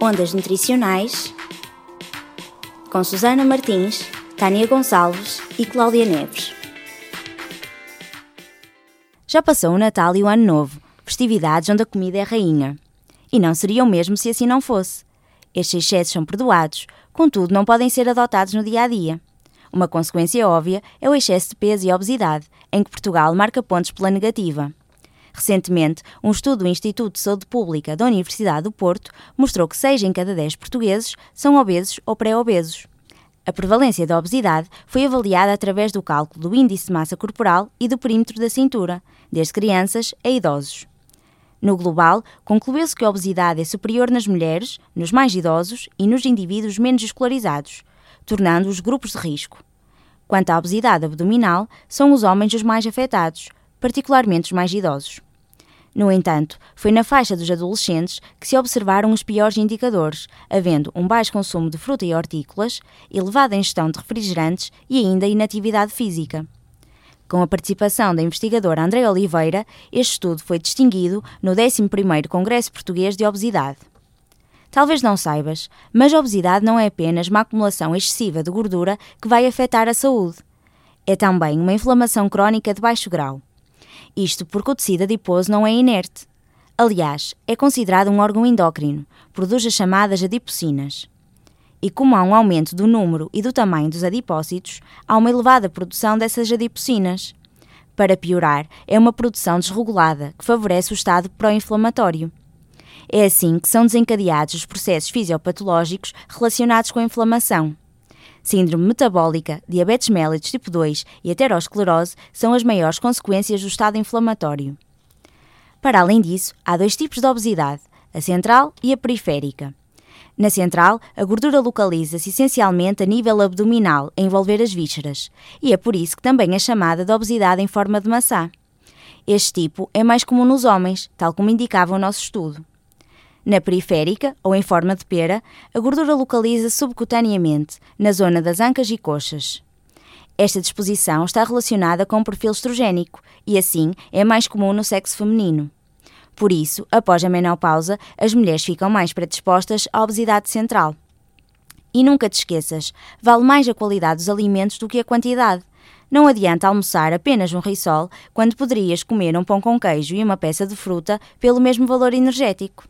Ondas Nutricionais com Susana Martins, Tânia Gonçalves e Cláudia Neves. Já passou o Natal e o Ano Novo, festividades onde a comida é rainha. E não seria o mesmo se assim não fosse. Estes excessos são perdoados, contudo não podem ser adotados no dia a dia. Uma consequência óbvia é o excesso de peso e obesidade, em que Portugal marca pontos pela negativa. Recentemente, um estudo do Instituto de Saúde Pública da Universidade do Porto mostrou que 6 em cada 10 portugueses são obesos ou pré-obesos. A prevalência da obesidade foi avaliada através do cálculo do índice de massa corporal e do perímetro da cintura, desde crianças a idosos. No global, concluiu-se que a obesidade é superior nas mulheres, nos mais idosos e nos indivíduos menos escolarizados, tornando-os grupos de risco. Quanto à obesidade abdominal, são os homens os mais afetados, particularmente os mais idosos. No entanto, foi na faixa dos adolescentes que se observaram os piores indicadores, havendo um baixo consumo de fruta e hortícolas, elevada ingestão de refrigerantes e ainda inatividade física. Com a participação da investigadora André Oliveira, este estudo foi distinguido no 11º Congresso Português de Obesidade. Talvez não saibas, mas a obesidade não é apenas uma acumulação excessiva de gordura que vai afetar a saúde. É também uma inflamação crónica de baixo grau. Isto porque o tecido adiposo não é inerte. Aliás, é considerado um órgão endócrino, produz as chamadas adipocinas. E como há um aumento do número e do tamanho dos adipócitos, há uma elevada produção dessas adipocinas. Para piorar, é uma produção desregulada que favorece o estado pró-inflamatório. É assim que são desencadeados os processos fisiopatológicos relacionados com a inflamação. Síndrome metabólica, diabetes mellitus tipo 2 e aterosclerose são as maiores consequências do estado inflamatório. Para além disso, há dois tipos de obesidade, a central e a periférica. Na central, a gordura localiza-se essencialmente a nível abdominal, a envolver as vísceras, e é por isso que também é chamada de obesidade em forma de maçã. Este tipo é mais comum nos homens, tal como indicava o nosso estudo. Na periférica, ou em forma de pera, a gordura localiza subcutaneamente, na zona das ancas e coxas. Esta disposição está relacionada com o perfil estrogénico e, assim, é mais comum no sexo feminino. Por isso, após a menopausa, as mulheres ficam mais predispostas à obesidade central. E nunca te esqueças, vale mais a qualidade dos alimentos do que a quantidade. Não adianta almoçar apenas um risol quando poderias comer um pão com queijo e uma peça de fruta pelo mesmo valor energético.